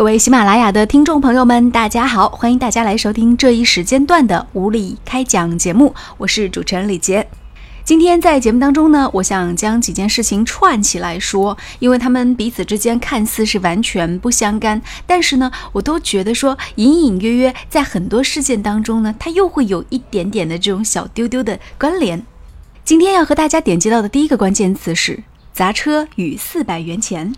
各位喜马拉雅的听众朋友们，大家好，欢迎大家来收听这一时间段的无理开讲节目，我是主持人李杰。今天在节目当中呢，我想将几件事情串起来说，因为他们彼此之间看似是完全不相干，但是呢，我都觉得说隐隐约约在很多事件当中呢，它又会有一点点的这种小丢丢的关联。今天要和大家点击到的第一个关键词是砸车与四百元钱。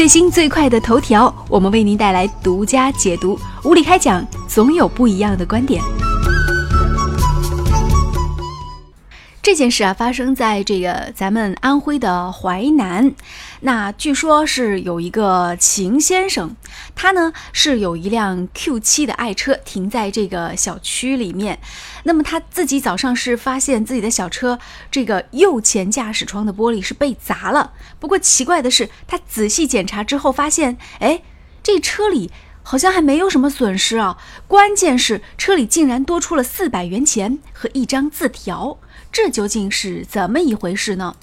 最新最快的头条，我们为您带来独家解读。无理开讲，总有不一样的观点。这件事啊，发生在这个咱们安徽的淮南。那据说是有一个秦先生，他呢是有一辆 Q7 的爱车停在这个小区里面。那么他自己早上是发现自己的小车这个右前驾驶窗的玻璃是被砸了。不过奇怪的是，他仔细检查之后发现，哎，这车里好像还没有什么损失啊。关键是车里竟然多出了四百元钱和一张字条。这究竟是怎么一回事呢？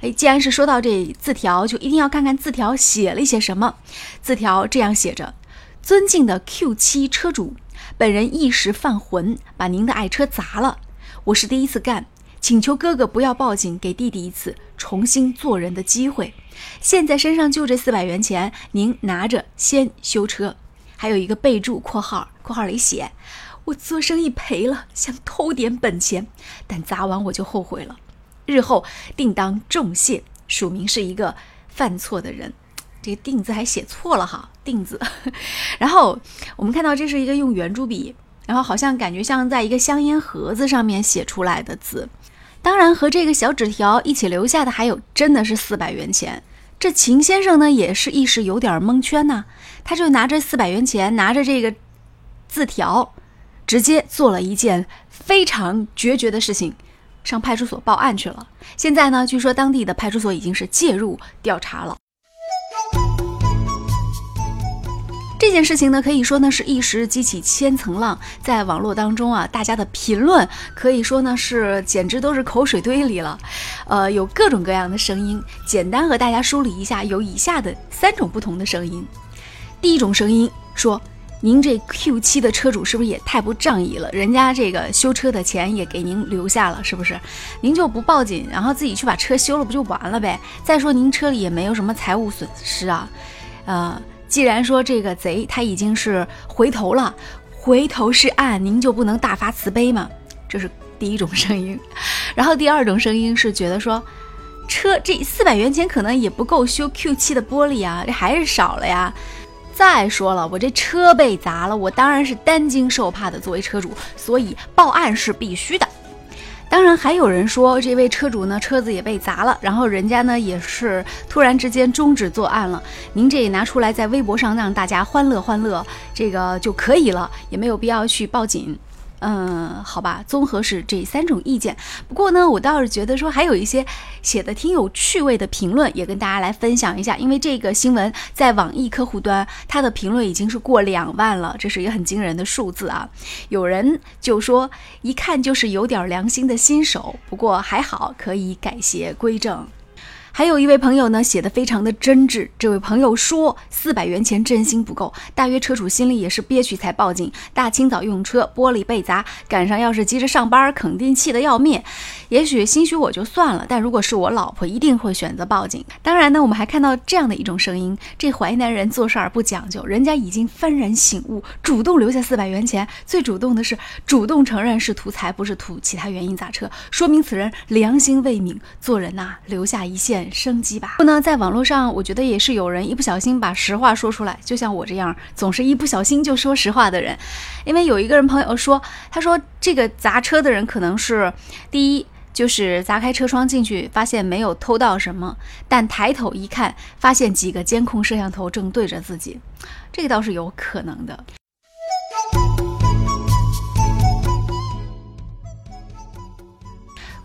哎，既然是说到这字条，就一定要看看字条写了一些什么。字条这样写着：“尊敬的 Q7 车主，本人一时犯浑，把您的爱车砸了。我是第一次干，请求哥哥不要报警，给弟弟一次重新做人的机会。现在身上就这四百元钱，您拿着先修车。”还有一个备注（括号），括号里写。我做生意赔了，想偷点本钱，但砸完我就后悔了，日后定当重谢。署名是一个犯错的人，这个“定”字还写错了哈，“定”字。然后我们看到这是一个用圆珠笔，然后好像感觉像在一个香烟盒子上面写出来的字。当然和这个小纸条一起留下的还有真的是四百元钱。这秦先生呢也是一时有点蒙圈呐，他就拿着四百元钱，拿着这个字条。直接做了一件非常决绝的事情，上派出所报案去了。现在呢，据说当地的派出所已经是介入调查了。这件事情呢，可以说呢是一时激起千层浪，在网络当中啊，大家的评论可以说呢是简直都是口水堆里了。呃，有各种各样的声音，简单和大家梳理一下，有以下的三种不同的声音。第一种声音说。您这 Q7 的车主是不是也太不仗义了？人家这个修车的钱也给您留下了，是不是？您就不报警，然后自己去把车修了，不就完了呗？再说您车里也没有什么财务损失啊。呃，既然说这个贼他已经是回头了，回头是岸，您就不能大发慈悲吗？这是第一种声音。然后第二种声音是觉得说，车这四百元钱可能也不够修 Q7 的玻璃啊，这还是少了呀。再说了，我这车被砸了，我当然是担惊受怕的。作为车主，所以报案是必须的。当然，还有人说这位车主呢，车子也被砸了，然后人家呢也是突然之间终止作案了。您这也拿出来在微博上让大家欢乐欢乐，这个就可以了，也没有必要去报警。嗯，好吧，综合是这三种意见。不过呢，我倒是觉得说还有一些写的挺有趣味的评论，也跟大家来分享一下。因为这个新闻在网易客户端，它的评论已经是过两万了，这是一个很惊人的数字啊。有人就说，一看就是有点良心的新手，不过还好，可以改邪归正。还有一位朋友呢，写的非常的真挚。这位朋友说，四百元钱真心不够，大约车主心里也是憋屈才报警。大清早用车，玻璃被砸，赶上要是急着上班，肯定气得要命。也许心虚我就算了，但如果是我老婆，一定会选择报警。当然呢，我们还看到这样的一种声音：这淮南人做事儿不讲究，人家已经幡然醒悟，主动留下四百元钱。最主动的是主动承认是图财，不是图其他原因砸车，说明此人良心未泯。做人呐，留下一线。生机吧。不呢，在网络上，我觉得也是有人一不小心把实话说出来，就像我这样总是一不小心就说实话的人。因为有一个人朋友说，他说这个砸车的人可能是第一就是砸开车窗进去，发现没有偷到什么，但抬头一看，发现几个监控摄像头正对着自己，这个倒是有可能的。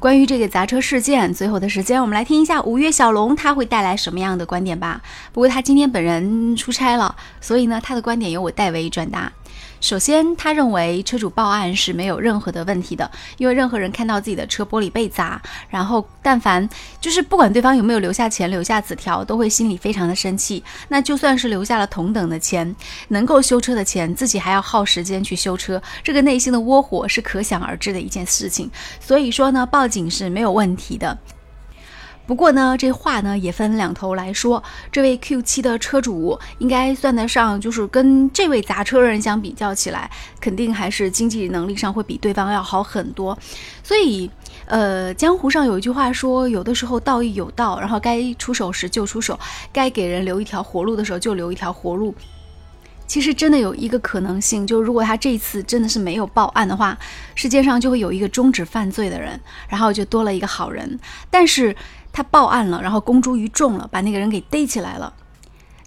关于这个砸车事件，最后的时间，我们来听一下五月小龙他会带来什么样的观点吧。不过他今天本人出差了，所以呢，他的观点由我代为转达。首先，他认为车主报案是没有任何的问题的，因为任何人看到自己的车玻璃被砸，然后但凡就是不管对方有没有留下钱、留下纸条，都会心里非常的生气。那就算是留下了同等的钱，能够修车的钱，自己还要耗时间去修车，这个内心的窝火是可想而知的一件事情。所以说呢，报警是没有问题的。不过呢，这话呢也分两头来说。这位 Q7 的车主应该算得上，就是跟这位砸车人相比较起来，肯定还是经济能力上会比对方要好很多。所以，呃，江湖上有一句话说，有的时候道义有道，然后该出手时就出手，该给人留一条活路的时候就留一条活路。其实真的有一个可能性，就是如果他这次真的是没有报案的话，世界上就会有一个终止犯罪的人，然后就多了一个好人。但是。他报案了，然后公诸于众了，把那个人给逮起来了。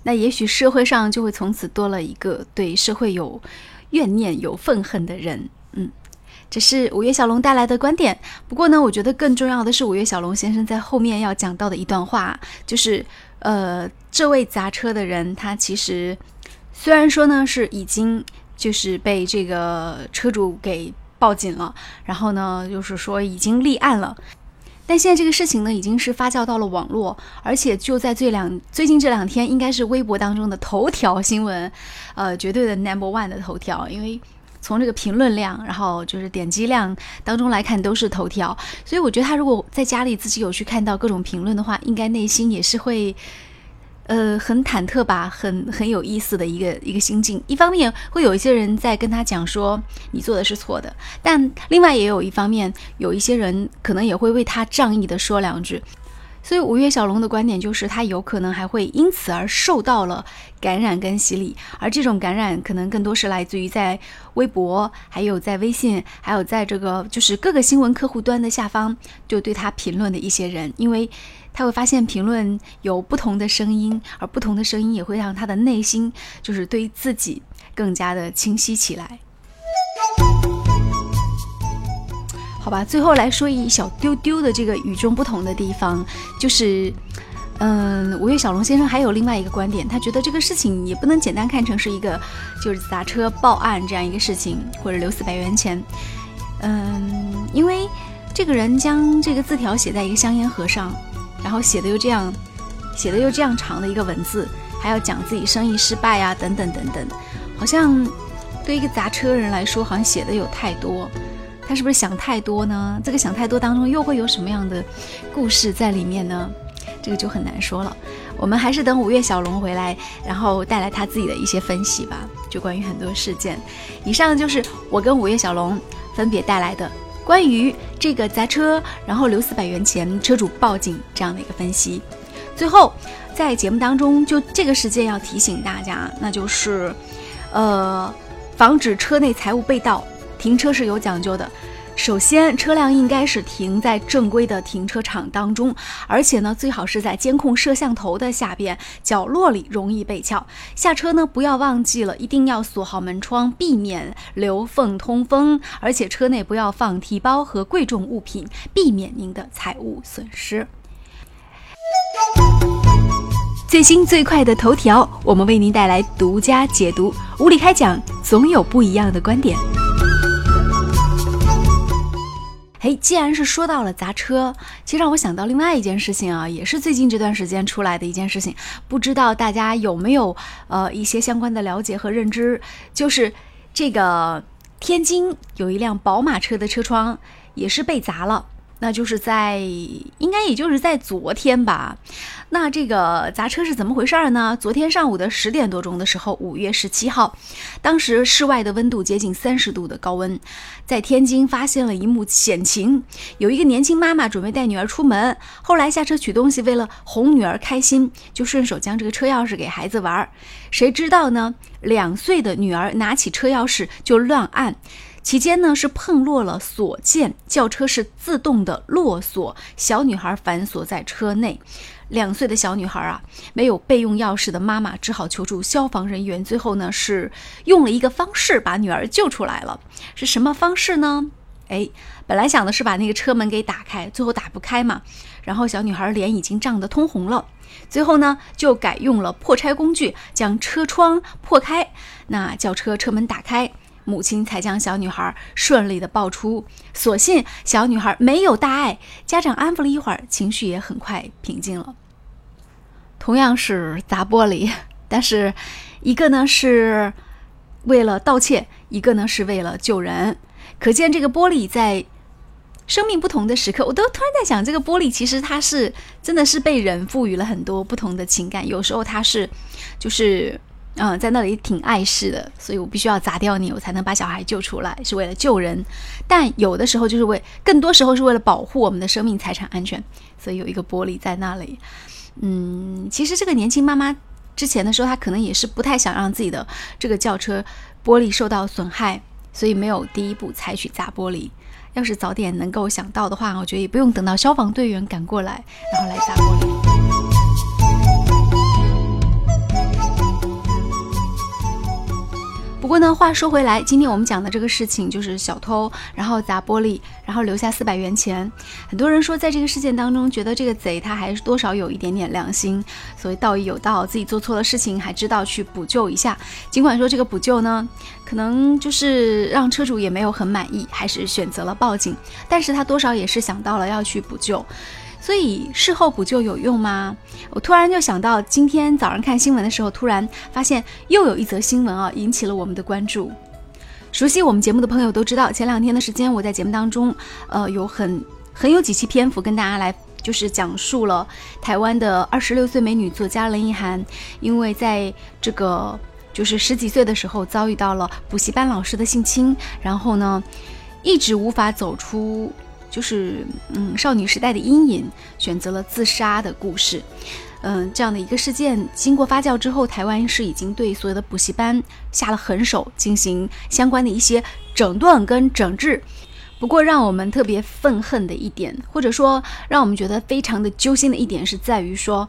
那也许社会上就会从此多了一个对社会有怨念、有愤恨的人。嗯，这是五月小龙带来的观点。不过呢，我觉得更重要的是五月小龙先生在后面要讲到的一段话，就是呃，这位砸车的人，他其实虽然说呢是已经就是被这个车主给报警了，然后呢就是说已经立案了。但现在这个事情呢，已经是发酵到了网络，而且就在这两最近这两天，应该是微博当中的头条新闻，呃，绝对的 number one 的头条。因为从这个评论量，然后就是点击量当中来看，都是头条。所以我觉得他如果在家里自己有去看到各种评论的话，应该内心也是会。呃，很忐忑吧，很很有意思的一个一个心境。一方面会有一些人在跟他讲说你做的是错的，但另外也有一方面，有一些人可能也会为他仗义的说两句。所以五月小龙的观点就是，他有可能还会因此而受到了感染跟洗礼，而这种感染可能更多是来自于在微博，还有在微信，还有在这个就是各个新闻客户端的下方就对他评论的一些人，因为。他会发现评论有不同的声音，而不同的声音也会让他的内心就是对自己更加的清晰起来。好吧，最后来说一小丢丢的这个与众不同的地方，就是，嗯，五月小龙先生还有另外一个观点，他觉得这个事情也不能简单看成是一个就是砸车报案这样一个事情，或者留四百元钱，嗯，因为这个人将这个字条写在一个香烟盒上。然后写的又这样，写的又这样长的一个文字，还要讲自己生意失败啊，等等等等，好像对一个砸车人来说，好像写的有太多。他是不是想太多呢？这个想太多当中又会有什么样的故事在里面呢？这个就很难说了。我们还是等五月小龙回来，然后带来他自己的一些分析吧，就关于很多事件。以上就是我跟五月小龙分别带来的。关于这个砸车，然后留四百元钱，车主报警这样的一个分析。最后，在节目当中，就这个事件要提醒大家，那就是，呃，防止车内财物被盗，停车是有讲究的。首先，车辆应该是停在正规的停车场当中，而且呢，最好是在监控摄像头的下边角落里，容易被撬。下车呢，不要忘记了，一定要锁好门窗，避免留缝通风。而且车内不要放提包和贵重物品，避免您的财物损失。最新最快的头条，我们为您带来独家解读。无理开讲，总有不一样的观点。嘿，既然是说到了砸车，其实让我想到另外一件事情啊，也是最近这段时间出来的一件事情，不知道大家有没有呃一些相关的了解和认知，就是这个天津有一辆宝马车的车窗也是被砸了。那就是在，应该也就是在昨天吧。那这个砸车是怎么回事儿呢？昨天上午的十点多钟的时候，五月十七号，当时室外的温度接近三十度的高温，在天津发现了一幕险情。有一个年轻妈妈准备带女儿出门，后来下车取东西，为了哄女儿开心，就顺手将这个车钥匙给孩子玩儿。谁知道呢？两岁的女儿拿起车钥匙就乱按。期间呢是碰落了锁键，轿车是自动的落锁，小女孩反锁在车内。两岁的小女孩啊，没有备用钥匙的妈妈只好求助消防人员。最后呢是用了一个方式把女儿救出来了，是什么方式呢？哎，本来想的是把那个车门给打开，最后打不开嘛。然后小女孩脸已经涨得通红了，最后呢就改用了破拆工具将车窗破开，那轿车车门打开，母亲才将小女孩顺利的抱出。所幸小女孩没有大碍，家长安抚了一会儿，情绪也很快平静了。同样是砸玻璃，但是一个呢是为了盗窃，一个呢是为了救人。可见这个玻璃在生命不同的时刻，我都突然在想，这个玻璃其实它是真的是被人赋予了很多不同的情感。有时候它是就是嗯在那里挺碍事的，所以我必须要砸掉你，我才能把小孩救出来，是为了救人。但有的时候就是为更多时候是为了保护我们的生命财产安全，所以有一个玻璃在那里。嗯，其实这个年轻妈妈之前的时候，她可能也是不太想让自己的这个轿车玻璃受到损害。所以没有第一步采取砸玻璃。要是早点能够想到的话，我觉得也不用等到消防队员赶过来，然后来砸玻璃。不过呢，话说回来，今天我们讲的这个事情就是小偷，然后砸玻璃，然后留下四百元钱。很多人说，在这个事件当中，觉得这个贼他还是多少有一点点良心，所以道义有道，自己做错了事情还知道去补救一下。尽管说这个补救呢，可能就是让车主也没有很满意，还是选择了报警，但是他多少也是想到了要去补救。所以事后补救有用吗？我突然就想到，今天早上看新闻的时候，突然发现又有一则新闻啊，引起了我们的关注。熟悉我们节目的朋友都知道，前两天的时间，我在节目当中，呃，有很很有几期篇幅跟大家来，就是讲述了台湾的二十六岁美女作家林奕涵，因为在这个就是十几岁的时候遭遇到了补习班老师的性侵，然后呢，一直无法走出。就是嗯，少女时代的阴影，选择了自杀的故事，嗯，这样的一个事件经过发酵之后，台湾是已经对所有的补习班下了狠手，进行相关的一些整顿跟整治。不过，让我们特别愤恨的一点，或者说让我们觉得非常的揪心的一点，是在于说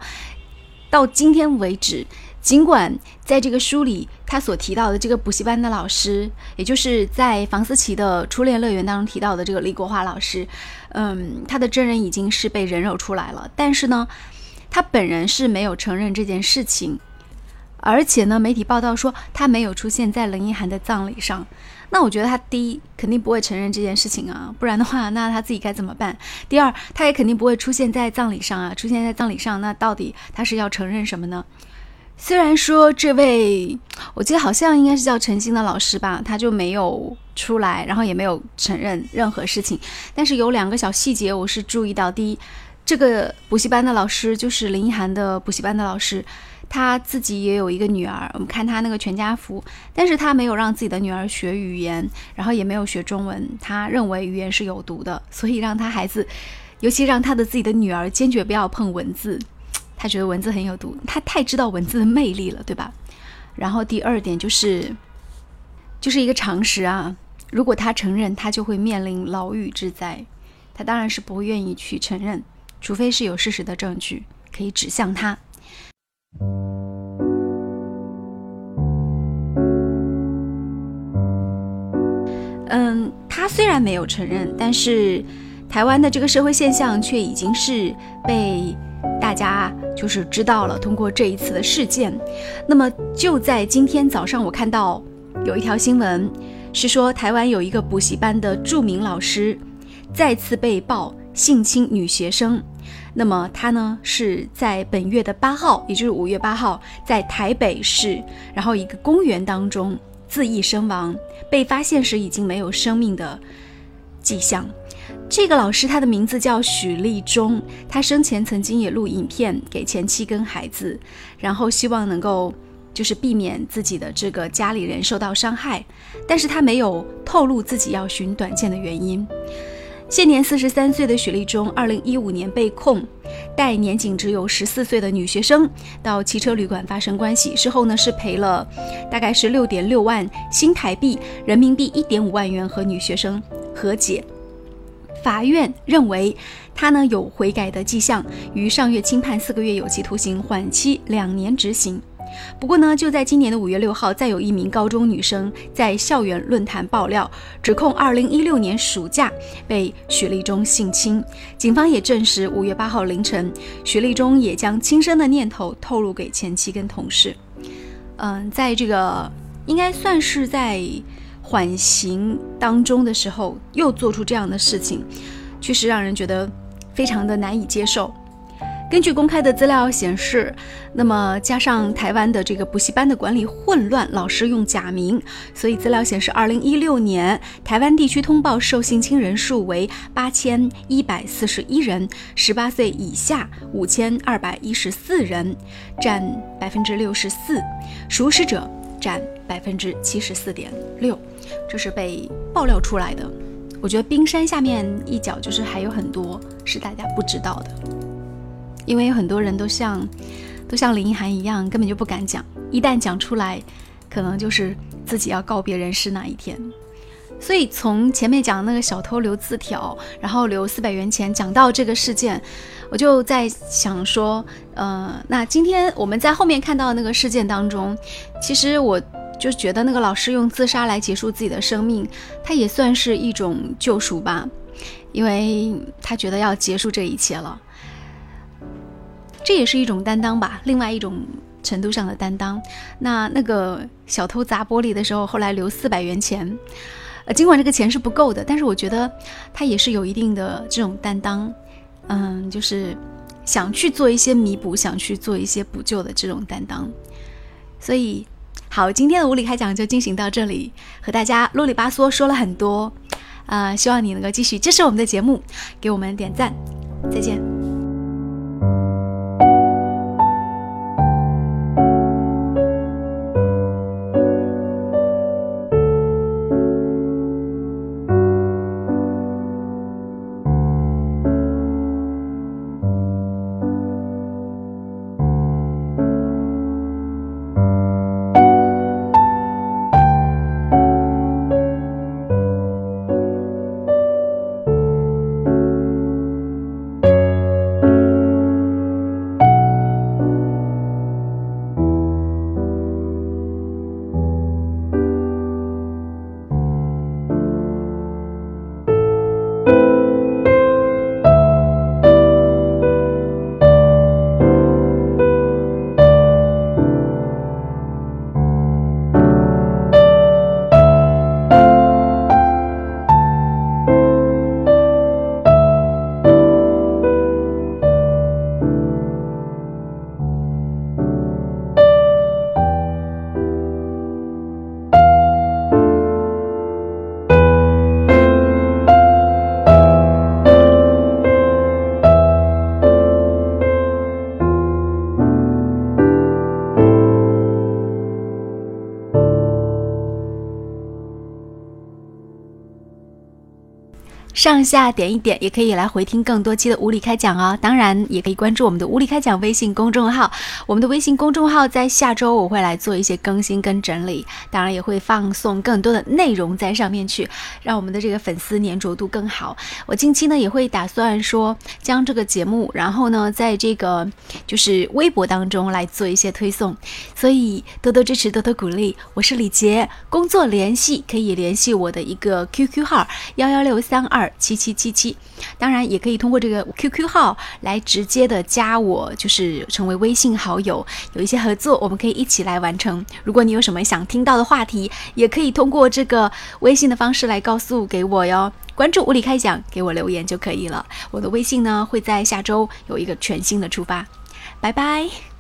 到今天为止。尽管在这个书里，他所提到的这个补习班的老师，也就是在房思琪的初恋乐园当中提到的这个李国华老师，嗯，他的真人已经是被人肉出来了，但是呢，他本人是没有承认这件事情，而且呢，媒体报道说他没有出现在林奕涵的葬礼上。那我觉得他第一肯定不会承认这件事情啊，不然的话，那他自己该怎么办？第二，他也肯定不会出现在葬礼上啊，出现在葬礼上，那到底他是要承认什么呢？虽然说这位，我记得好像应该是叫陈星的老师吧，他就没有出来，然后也没有承认任何事情。但是有两个小细节我是注意到：第一，这个补习班的老师就是林一涵的补习班的老师，他自己也有一个女儿。我们看他那个全家福，但是他没有让自己的女儿学语言，然后也没有学中文。他认为语言是有毒的，所以让他孩子，尤其让他的自己的女儿坚决不要碰文字。他觉得文字很有毒，他太知道文字的魅力了，对吧？然后第二点就是，就是一个常识啊，如果他承认，他就会面临牢狱之灾。他当然是不愿意去承认，除非是有事实的证据可以指向他。嗯，他虽然没有承认，但是台湾的这个社会现象却已经是被。大家就是知道了，通过这一次的事件，那么就在今天早上，我看到有一条新闻，是说台湾有一个补习班的著名老师再次被曝性侵女学生。那么他呢是在本月的八号，也就是五月八号，在台北市，然后一个公园当中自缢身亡，被发现时已经没有生命的迹象。这个老师他的名字叫许立忠，他生前曾经也录影片给前妻跟孩子，然后希望能够就是避免自己的这个家里人受到伤害，但是他没有透露自己要寻短见的原因。现年四十三岁的许立忠，二零一五年被控带年仅只有十四岁的女学生到汽车旅馆发生关系，事后呢是赔了大概是六点六万新台币，人民币一点五万元和女学生和解。法院认为他呢有悔改的迹象，于上月轻判四个月有期徒刑，缓期两年执行。不过呢，就在今年的五月六号，再有一名高中女生在校园论坛爆料，指控二零一六年暑假被许立忠性侵。警方也证实，五月八号凌晨，许立忠也将轻生的念头透露给前妻跟同事。嗯，在这个应该算是在缓刑当中的时候，又做出这样的事情，确实让人觉得非常的难以接受。根据公开的资料显示，那么加上台湾的这个补习班的管理混乱，老师用假名，所以资料显示，二零一六年台湾地区通报受性侵人数为八千一百四十一人，十八岁以下五千二百一十四人，占百分之六十四，熟识者占百分之七十四点六，这是被爆料出来的。我觉得冰山下面一角就是还有很多是大家不知道的。因为很多人都像，都像林一涵一样，根本就不敢讲。一旦讲出来，可能就是自己要告别人世那一天。所以从前面讲那个小偷留字条，然后留四百元钱，讲到这个事件，我就在想说，呃，那今天我们在后面看到那个事件当中，其实我就觉得那个老师用自杀来结束自己的生命，他也算是一种救赎吧，因为他觉得要结束这一切了。这也是一种担当吧，另外一种程度上的担当。那那个小偷砸玻璃的时候，后来留四百元钱，呃，尽管这个钱是不够的，但是我觉得他也是有一定的这种担当，嗯，就是想去做一些弥补，想去做一些补救的这种担当。所以，好，今天的无理开讲就进行到这里，和大家啰里吧嗦说了很多，啊，希望你能够继续支持我们的节目，给我们点赞，再见。上下点一点，也可以来回听更多期的无理开讲哦。当然，也可以关注我们的无理开讲微信公众号。我们的微信公众号在下周我会来做一些更新跟整理，当然也会放送更多的内容在上面去，让我们的这个粉丝粘着度更好。我近期呢也会打算说将这个节目，然后呢在这个就是微博当中来做一些推送，所以多多支持，多多鼓励。我是李杰，工作联系可以联系我的一个 QQ 号幺幺六三二。七七七七，当然也可以通过这个 QQ 号来直接的加我，就是成为微信好友，有一些合作，我们可以一起来完成。如果你有什么想听到的话题，也可以通过这个微信的方式来告诉给我哟。关注物理开讲，给我留言就可以了。我的微信呢会在下周有一个全新的出发。拜拜。